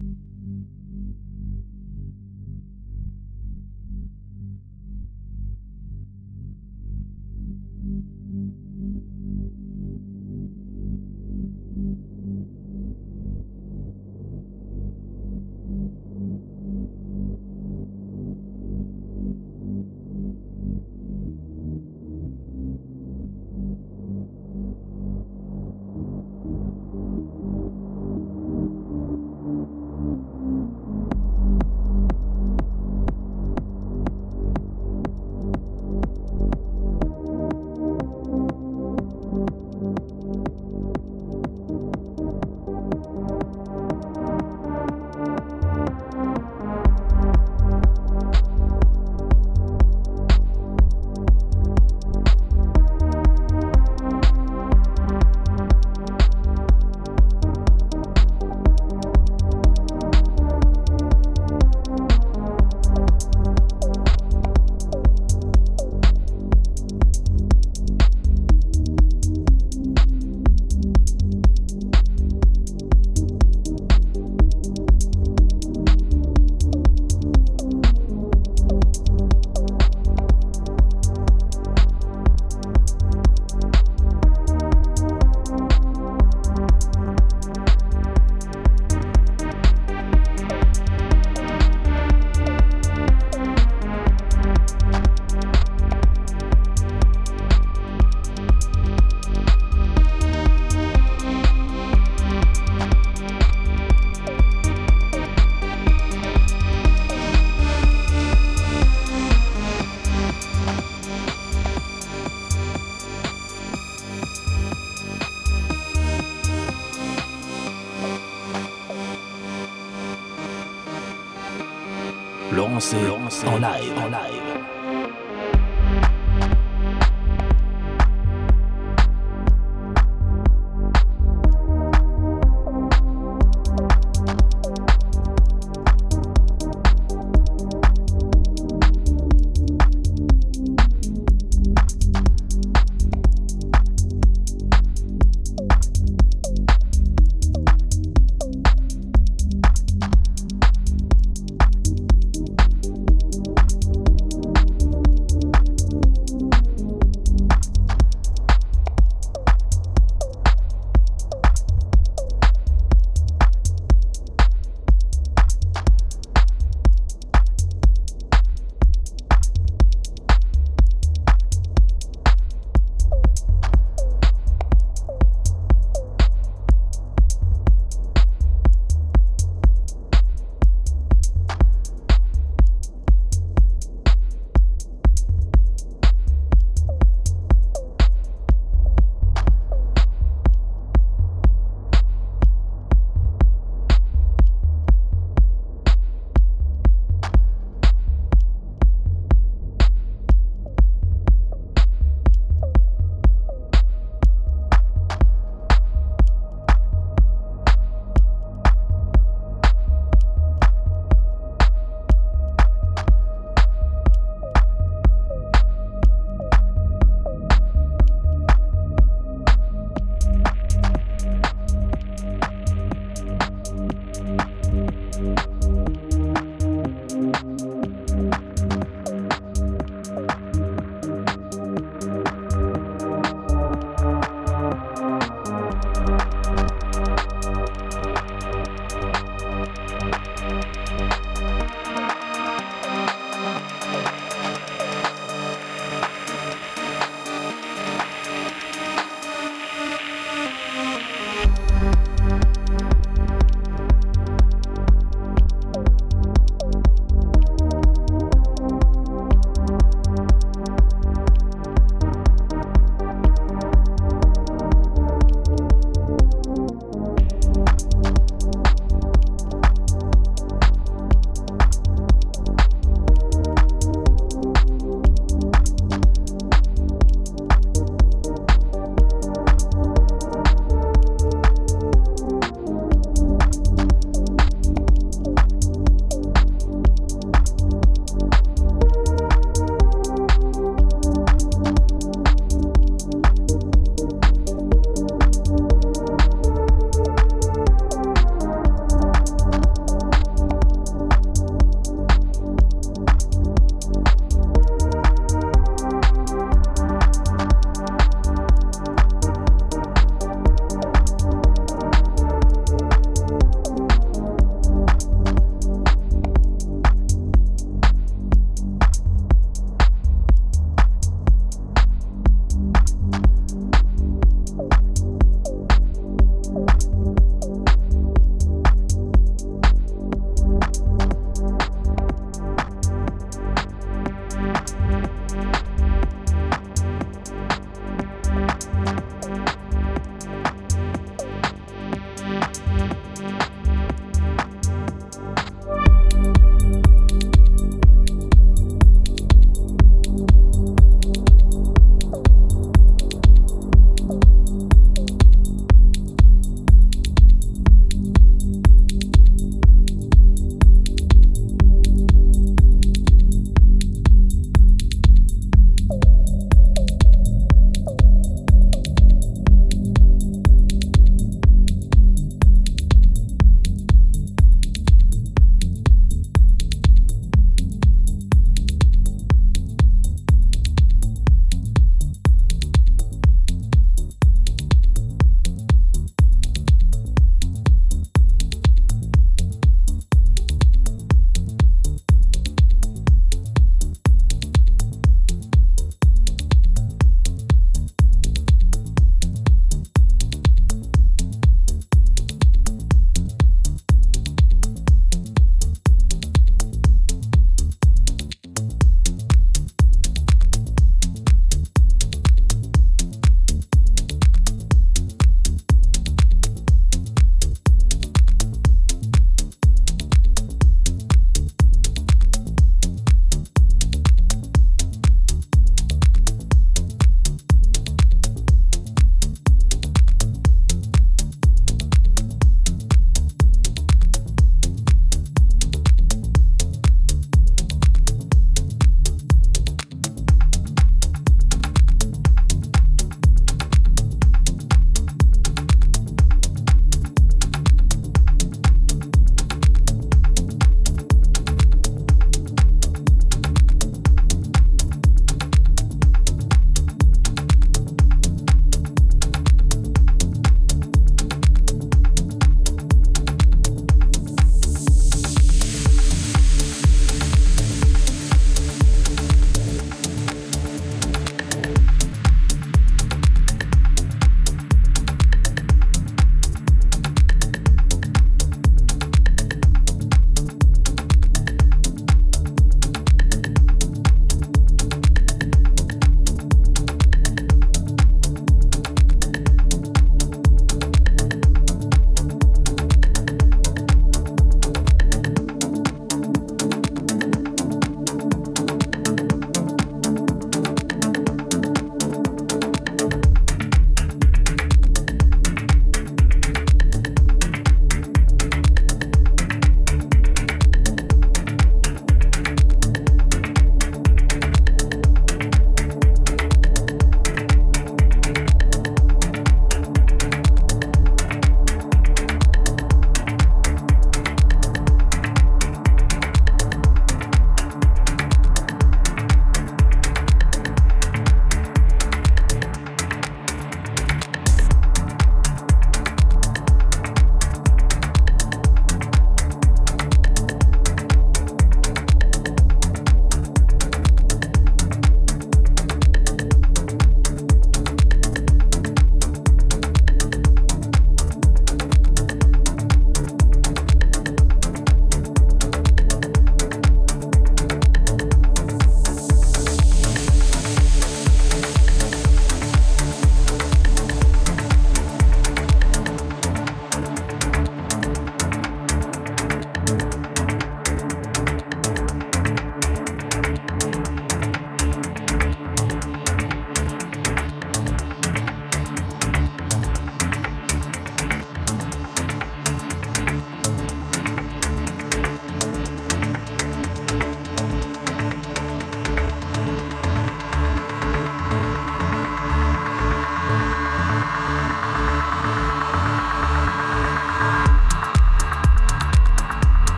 Thank you.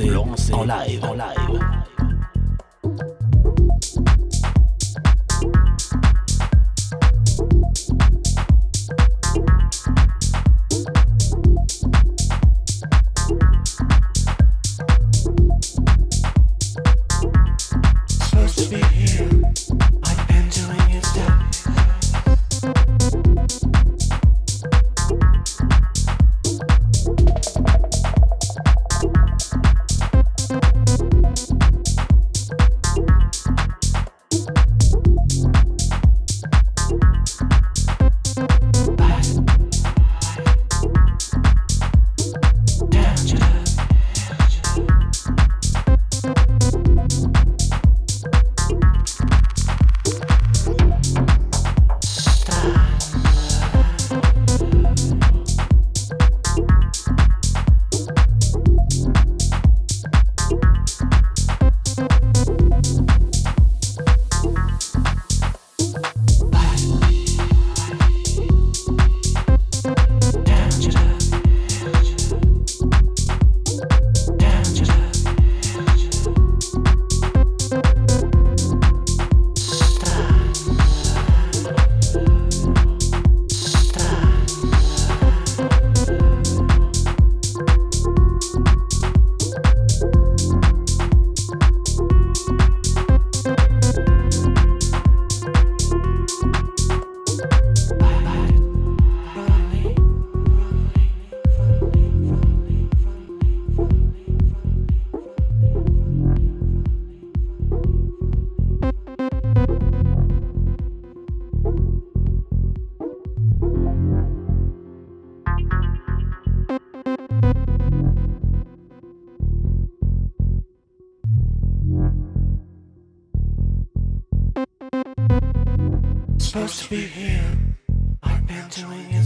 Laurent en live, en live. supposed to be here. I've been doing it.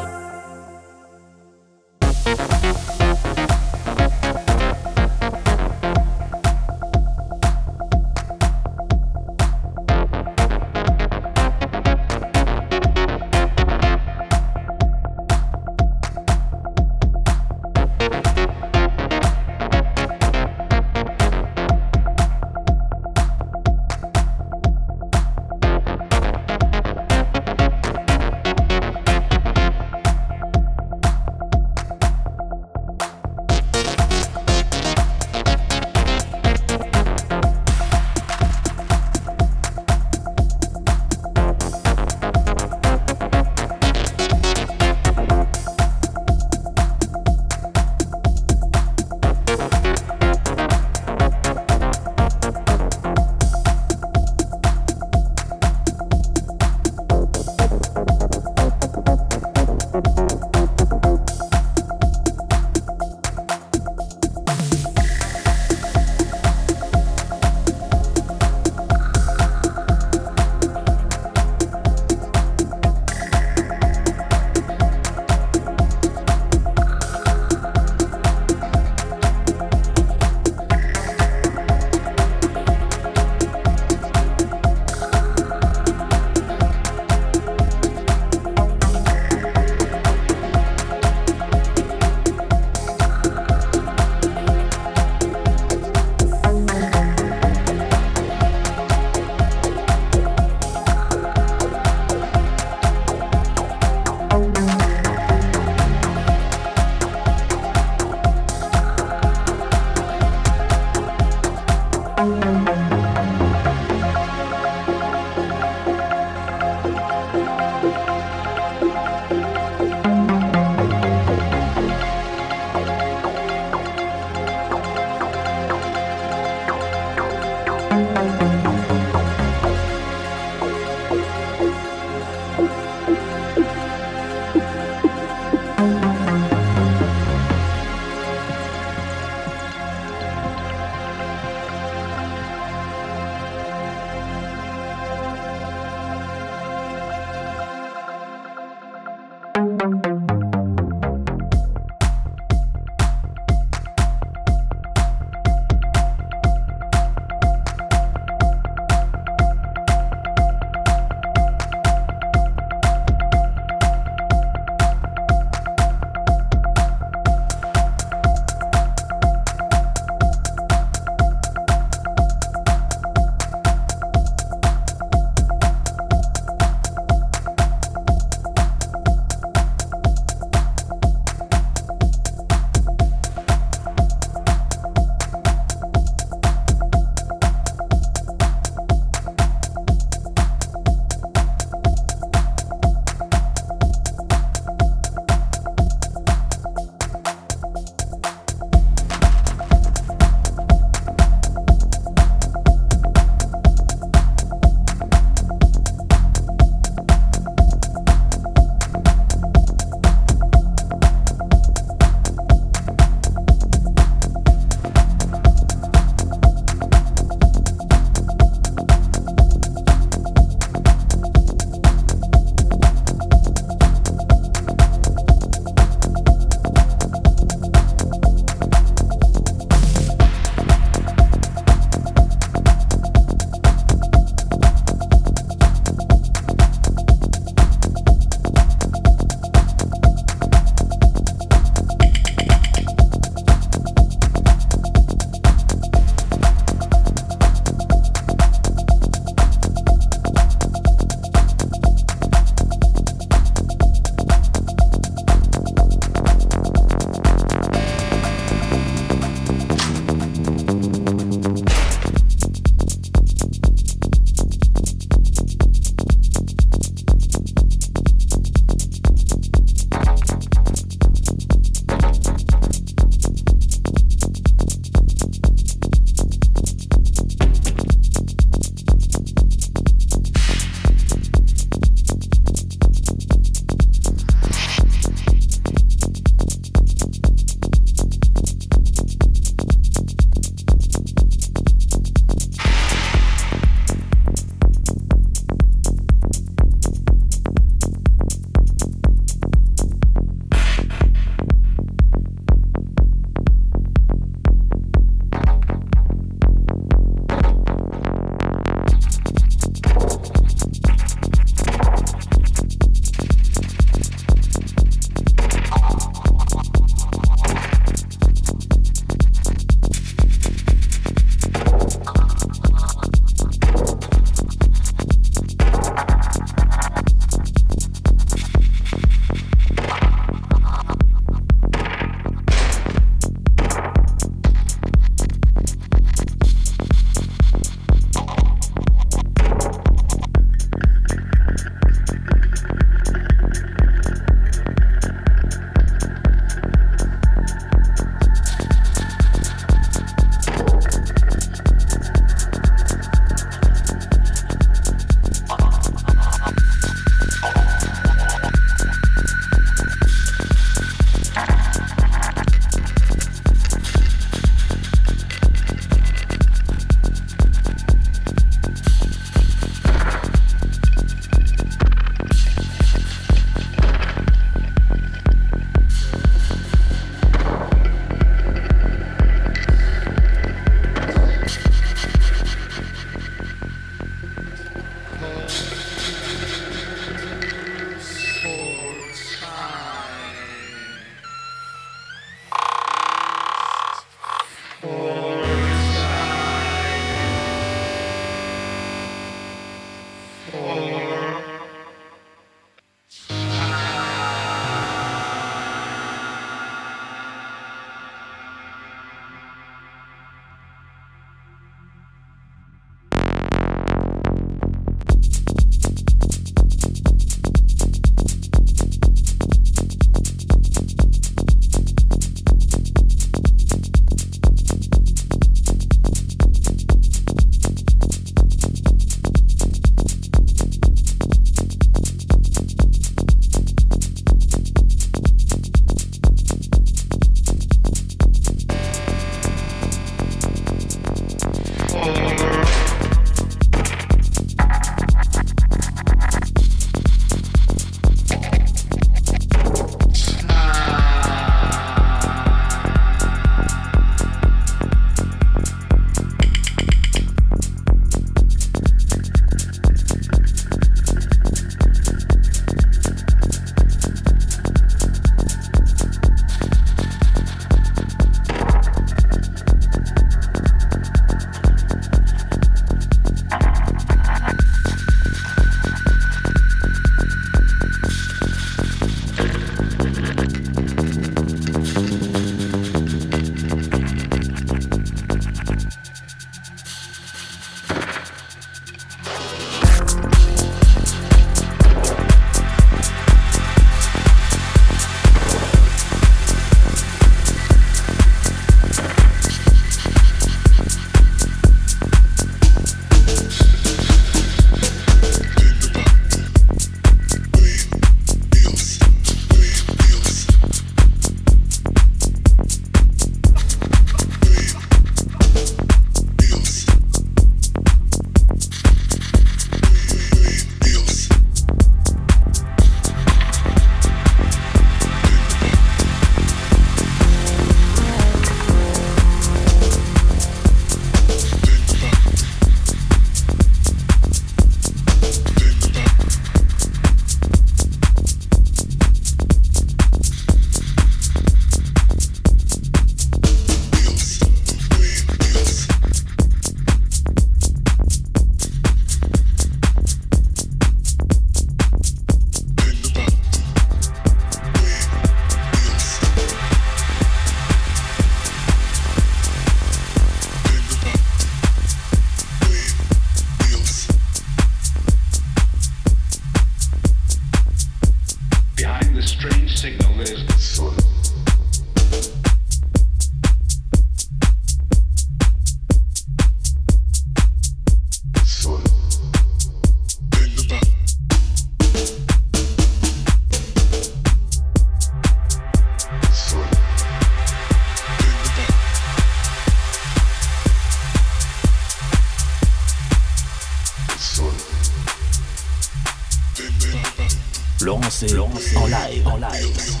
en live. En live.